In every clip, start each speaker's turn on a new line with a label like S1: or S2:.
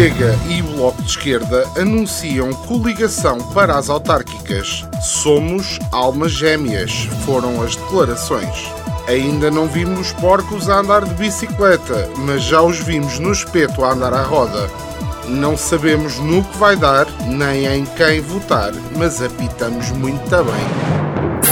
S1: Chega e o Bloco de Esquerda anunciam coligação para as autárquicas. Somos almas gêmeas, foram as declarações. Ainda não vimos porcos a andar de bicicleta, mas já os vimos no espeto a andar à roda. Não sabemos no que vai dar, nem em quem votar, mas apitamos muito bem.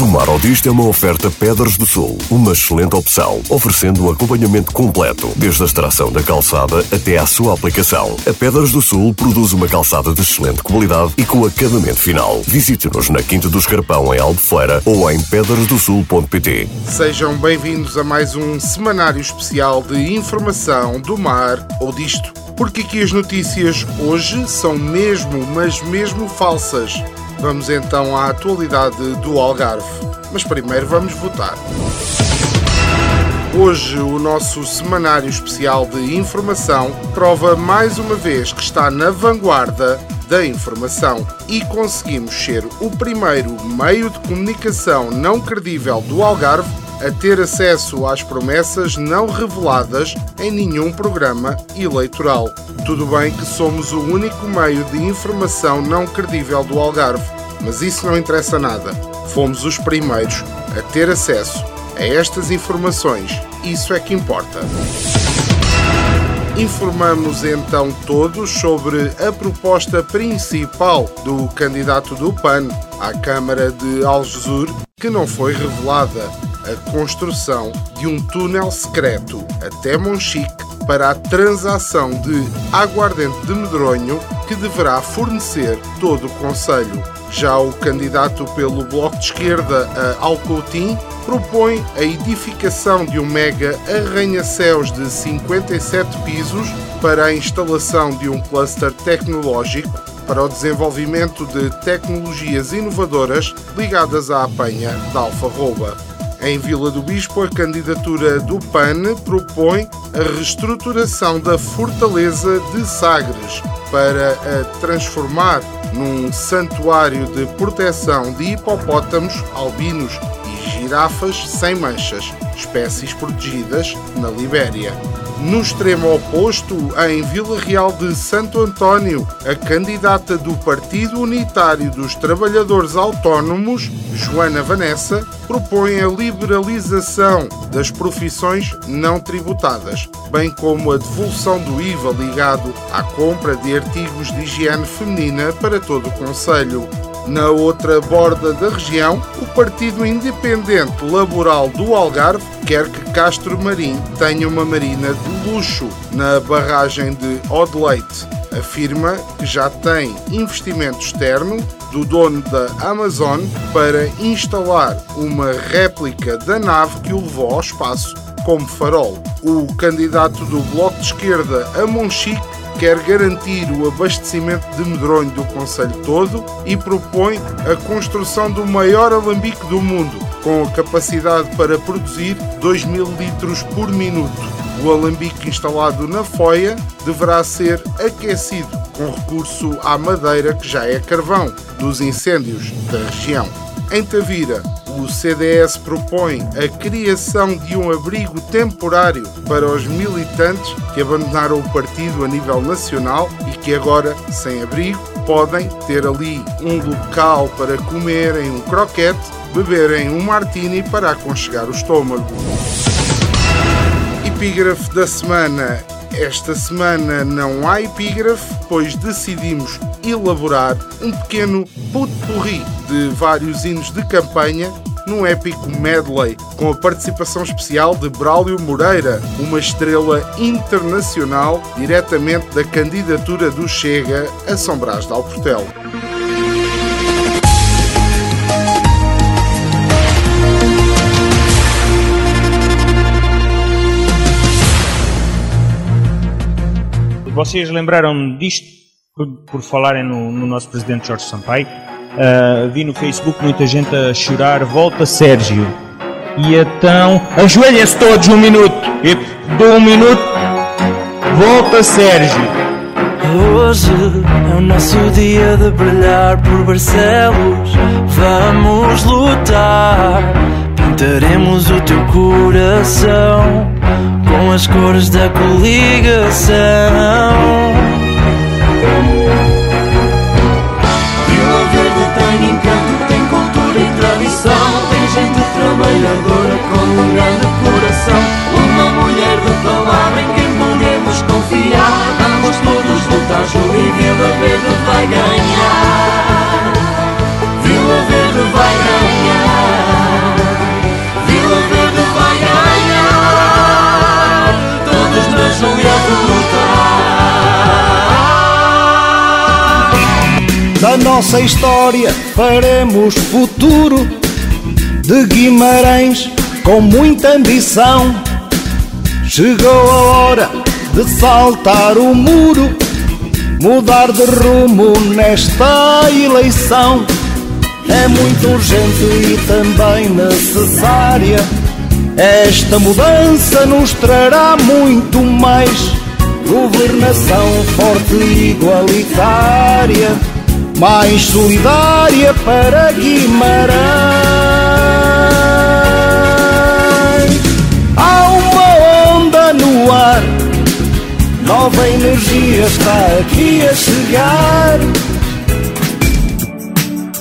S2: Do Mar ao Disto é uma oferta Pedras do Sul, uma excelente opção, oferecendo um acompanhamento completo, desde a extração da calçada até à sua aplicação. A Pedras do Sul produz uma calçada de excelente qualidade e com acabamento final. Visite-nos na Quinta do Escarpão, em Albufeira, ou em pedrasdosul.pt.
S1: Sejam bem-vindos a mais um semanário especial de informação do mar ou disto. Porque aqui as notícias hoje são mesmo, mas mesmo falsas. Vamos então à atualidade do Algarve. Mas primeiro vamos votar. Hoje o nosso semanário especial de informação prova mais uma vez que está na vanguarda da informação e conseguimos ser o primeiro meio de comunicação não credível do Algarve a ter acesso às promessas não reveladas em nenhum programa eleitoral. Tudo bem que somos o único meio de informação não credível do Algarve, mas isso não interessa nada. Fomos os primeiros a ter acesso a estas informações. Isso é que importa. Informamos então todos sobre a proposta principal do candidato do PAN à Câmara de Algesur, que não foi revelada a construção de um túnel secreto até Monchique para a transação de aguardente de medronho que deverá fornecer todo o Conselho. Já o candidato pelo Bloco de Esquerda a Alcoutim propõe a edificação de um mega arranha-céus de 57 pisos para a instalação de um cluster tecnológico para o desenvolvimento de tecnologias inovadoras ligadas à apanha da alfarroba. Em Vila do Bispo, a candidatura do PAN propõe a reestruturação da Fortaleza de Sagres para a transformar num santuário de proteção de hipopótamos, albinos e girafas sem manchas, espécies protegidas na Libéria. No extremo oposto, em Vila Real de Santo António, a candidata do Partido Unitário dos Trabalhadores Autónomos, Joana Vanessa, propõe a liberalização das profissões não tributadas, bem como a devolução do IVA ligado à compra de artigos de higiene feminina para todo o Conselho. Na outra borda da região, o Partido Independente Laboral do Algarve quer que Castro Marim tenha uma marina de luxo na barragem de Odeleite. Afirma que já tem investimento externo do dono da Amazon para instalar uma réplica da nave que o levou ao espaço como farol. O candidato do Bloco de Esquerda a Monchique quer garantir o abastecimento de medronho do Conselho todo e propõe a construção do maior alambique do mundo, com a capacidade para produzir 2 mil litros por minuto. O alambique instalado na foia deverá ser aquecido com recurso à madeira que já é carvão dos incêndios da região. Em Tavira, o CDS propõe a criação de um abrigo temporário para os militantes que abandonaram o partido a nível nacional e que agora, sem abrigo, podem ter ali um local para comerem um croquete, beberem um martini para aconchegar o estômago. Epígrafe da semana. Esta semana não há epígrafe, pois decidimos elaborar um pequeno put-pourri de vários hinos de campanha num épico medley com a participação especial de Braulio Moreira, uma estrela internacional diretamente da candidatura do Chega a São Brás de Alportel.
S3: Vocês lembraram disto por, por falarem no, no nosso presidente Jorge Sampaio? Uh, vi no Facebook muita gente a chorar, volta Sérgio. E então, ajoelhem-se todos um minuto. E dou um minuto, volta Sérgio.
S4: Hoje é o nosso dia de brilhar por Barcelos. Vamos lutar, pintaremos o teu coração com as cores da coligação.
S5: trabalhadora com um grande coração. Uma mulher de palavra em quem podemos confiar. Vamos todos lutar juntos e Vila Verde vai ganhar
S6: Da nossa história faremos futuro de Guimarães com muita ambição. Chegou a hora de saltar o muro, mudar de rumo nesta eleição. É muito urgente e também necessária. Esta mudança nos trará muito mais governação forte e igualitária, mais solidária para Guimarães. no ar. Nova energia está aqui a chegar.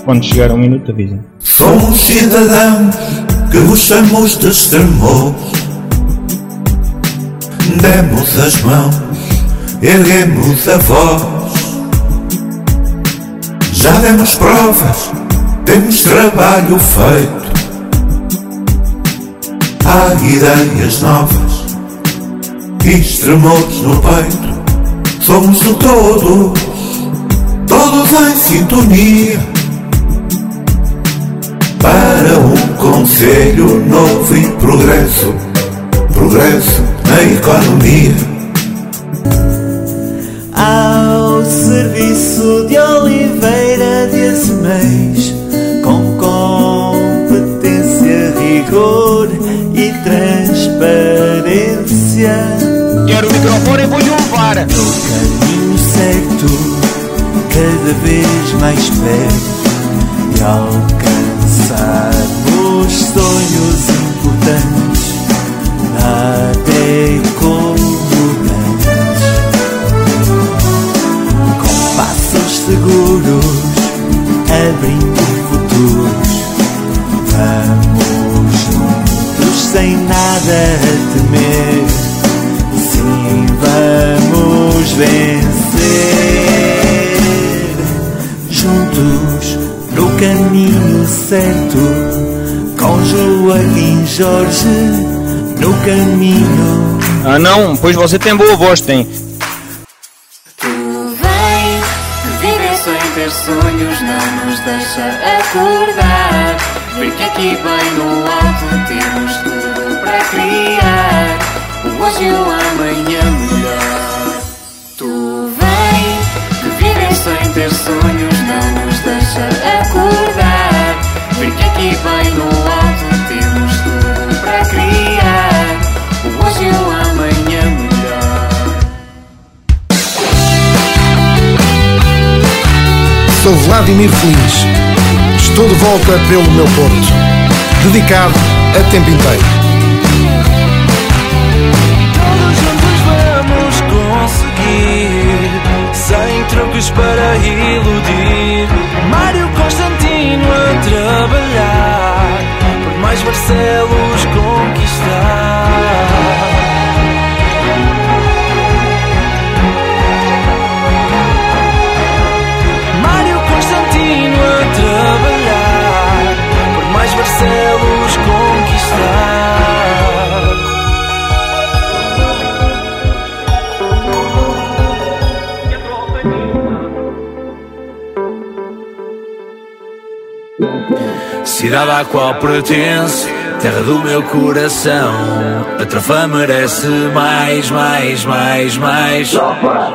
S3: Quando chegar um minuto, avisem.
S7: Somos cidadãos que gostamos de extremos. Demos as mãos, erguemos a voz. Já demos provas, temos trabalho feito. Há ideias novas extremos no peito, somos o todo, todos em sintonia. Para um conselho novo e progresso, progresso na economia.
S4: Ao serviço de Oliveira de Azeméis, com competência, rigor e transparência
S3: Quero o microfone e vou levar.
S4: No caminho certo, cada vez mais perto de alcançarmos sonhos abrindo futuros. Vamos juntos sem nada a temer vamos vencer juntos no caminho certo com Joaquim Jorge no caminho.
S3: Ah não, pois você tem boa voz, tem.
S5: Tu vem, viver sem ter sonhos não nos deixa acordar. Porque aqui bem no alto temos
S8: Vladimir Feliz. Estou de volta pelo meu Porto, dedicado a tempo inteiro.
S9: Cidade à qual pertence, terra do meu coração. A trofa merece mais, mais, mais, mais.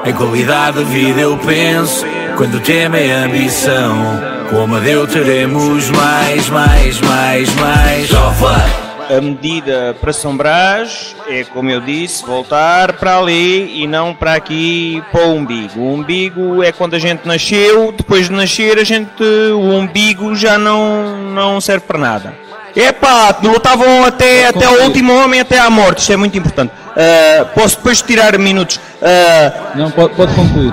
S9: Em qualidade de vida eu penso, quando o tema é ambição. Com Amadeu teremos mais, mais, mais, mais. Trofa!
S5: A medida para São Brás é, como eu disse, voltar para ali e não para aqui para o umbigo. O umbigo é quando a gente nasceu, depois de nascer a gente, o umbigo já não, não serve para nada. Epá, lutavam até, até o último homem, até à morte, isso é muito importante. Ah, posso depois tirar minutos. Ah,
S10: Não, pode, pode concluir.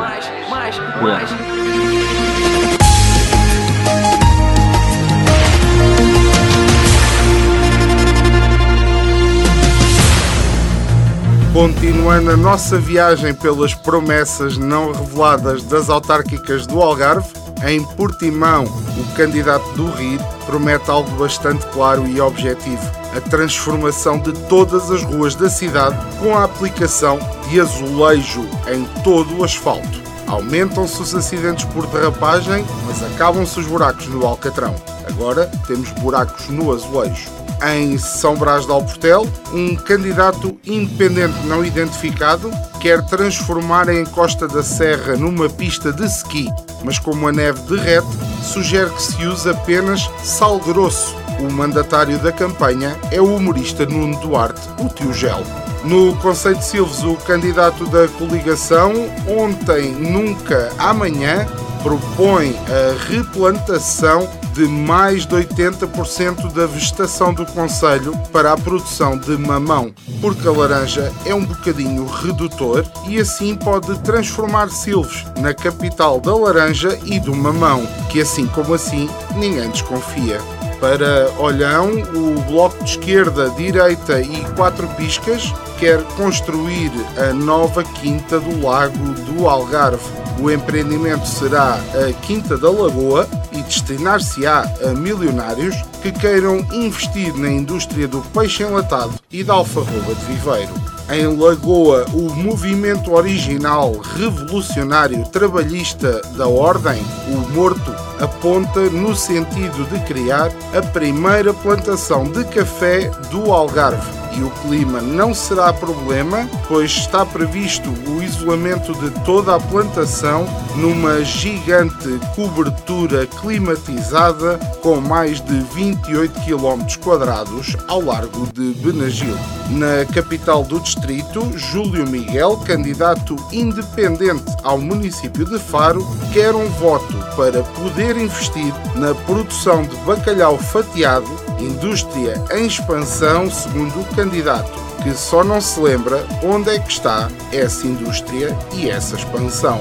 S1: Continuando a nossa viagem pelas promessas não reveladas das autárquicas do Algarve, em Portimão, o candidato do RID promete algo bastante claro e objetivo: a transformação de todas as ruas da cidade com a aplicação de azulejo em todo o asfalto. Aumentam-se os acidentes por derrapagem, mas acabam-se os buracos no Alcatrão. Agora temos buracos no azulejo. Em São Brás de Alportel, um candidato independente não identificado quer transformar a encosta da Serra numa pista de ski, mas como a neve derrete, sugere que se use apenas sal grosso. O mandatário da campanha é o humorista Nuno Duarte, o tio Gel. No Conselho de Silves, o candidato da coligação, ontem, nunca, amanhã, propõe a replantação de mais de 80% da vegetação do Conselho para a produção de mamão, porque a laranja é um bocadinho redutor e assim pode transformar Silves na capital da laranja e do mamão, que assim como assim ninguém desconfia. Para Olhão, o Bloco de Esquerda, Direita e Quatro Piscas quer construir a nova Quinta do Lago do Algarve. O empreendimento será a Quinta da Lagoa e destinar-se-á a milionários que queiram investir na indústria do peixe enlatado e da alfarroba de viveiro. Em Lagoa, o movimento original revolucionário trabalhista da Ordem, o Morto, aponta no sentido de criar a primeira plantação de café do Algarve. E o clima não será problema, pois está previsto o isolamento de toda a plantação numa gigante cobertura climatizada com mais de 28 km quadrados ao largo de Benagil. Na capital do distrito, Júlio Miguel, candidato independente ao município de Faro, quer um voto para poder investir na produção de bacalhau fatiado, indústria em expansão, segundo o candidato, que só não se lembra onde é que está essa indústria e essa expansão.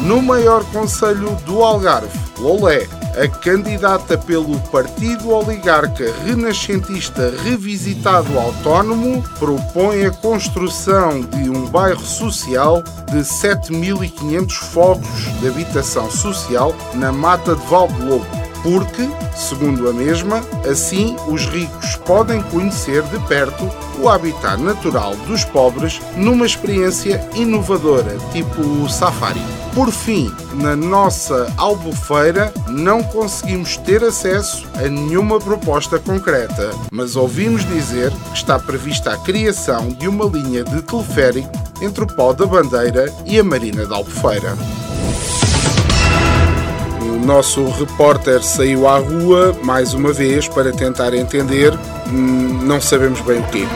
S1: No maior conselho do Algarve, Lolé, a candidata pelo Partido Oligarca Renascentista Revisitado Autónomo propõe a construção de um bairro social de 7.500 fogos de habitação social na Mata de Valdelobo porque, segundo a mesma, assim os ricos podem conhecer de perto o habitat natural dos pobres numa experiência inovadora, tipo o safari. Por fim, na nossa albufeira não conseguimos ter acesso a nenhuma proposta concreta, mas ouvimos dizer que está prevista a criação de uma linha de teleférico entre o Pau da Bandeira e a Marina da Albufeira. O nosso repórter saiu à rua mais uma vez para tentar entender, hum, não sabemos bem o quê.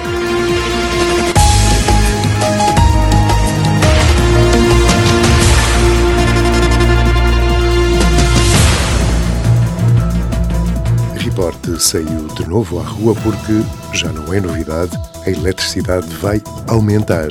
S11: Repórter saiu de novo à rua porque, já não é novidade, a eletricidade vai aumentar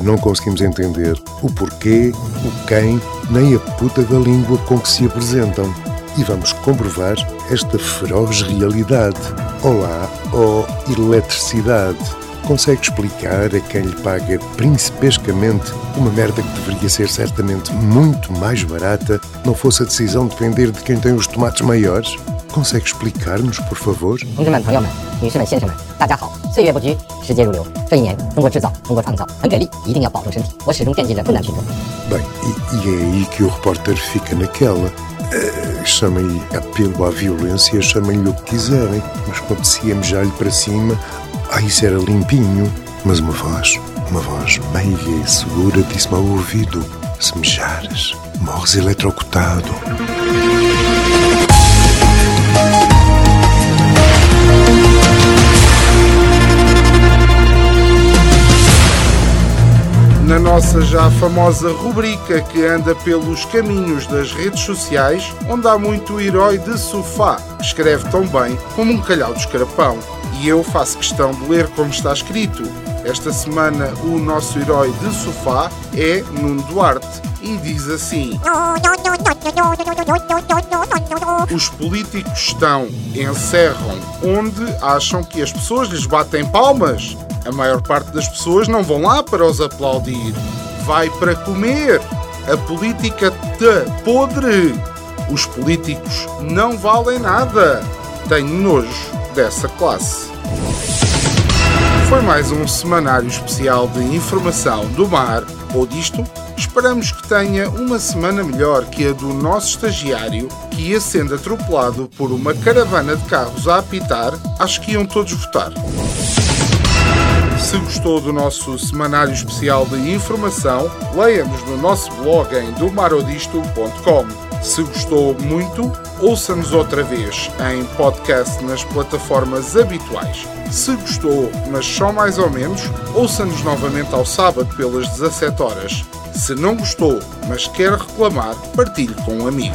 S11: não conseguimos entender o porquê, o quem, nem a puta da língua com que se apresentam. E vamos comprovar esta feroz realidade. Olá, oh eletricidade. Consegue explicar a quem lhe paga principescamente uma merda que deveria ser certamente muito mais barata, não fosse a decisão depender de quem tem os tomates maiores? Consegue explicar-nos, por favor?
S12: 同志们、朋友们、女士们、先生们，大家好！岁月不居，时节如流，这一年，中国制造、中国创造很给力，一定要保重身体。我始终惦记着困难群众。
S11: Bem, e, e é aí que o repórter fica naquela. Uh, chamem-lhe apelo à violência, chamem-lhe o que quiserem, mas quando se lhe para cima, ah, isso era limpinho. Mas uma voz, uma voz meiga e segura disse-me ao ouvido: se mejares, morres eletrocutado.
S1: Na nossa já famosa rubrica que anda pelos caminhos das redes sociais, onde há muito herói de sofá, que escreve tão bem como um calhau de escarapão. E eu faço questão de ler como está escrito. Esta semana o nosso herói de sofá é Nuno Duarte e diz assim: Os políticos estão, encerram onde acham que as pessoas lhes batem palmas. A maior parte das pessoas não vão lá para os aplaudir. Vai para comer. A política te podre. Os políticos não valem nada. Tenho nojo dessa classe. Foi mais um semanário especial de informação do mar ou disto. Esperamos que tenha uma semana melhor que a do nosso estagiário, que ia sendo atropelado por uma caravana de carros a apitar. Acho que iam todos votar. Se gostou do nosso semanário especial de informação, leia-nos no nosso blog em domarodisto.com. Se gostou muito, ouça-nos outra vez em podcast nas plataformas habituais. Se gostou, mas só mais ou menos, ouça-nos novamente ao sábado pelas 17 horas. Se não gostou, mas quer reclamar, partilhe com um amigo.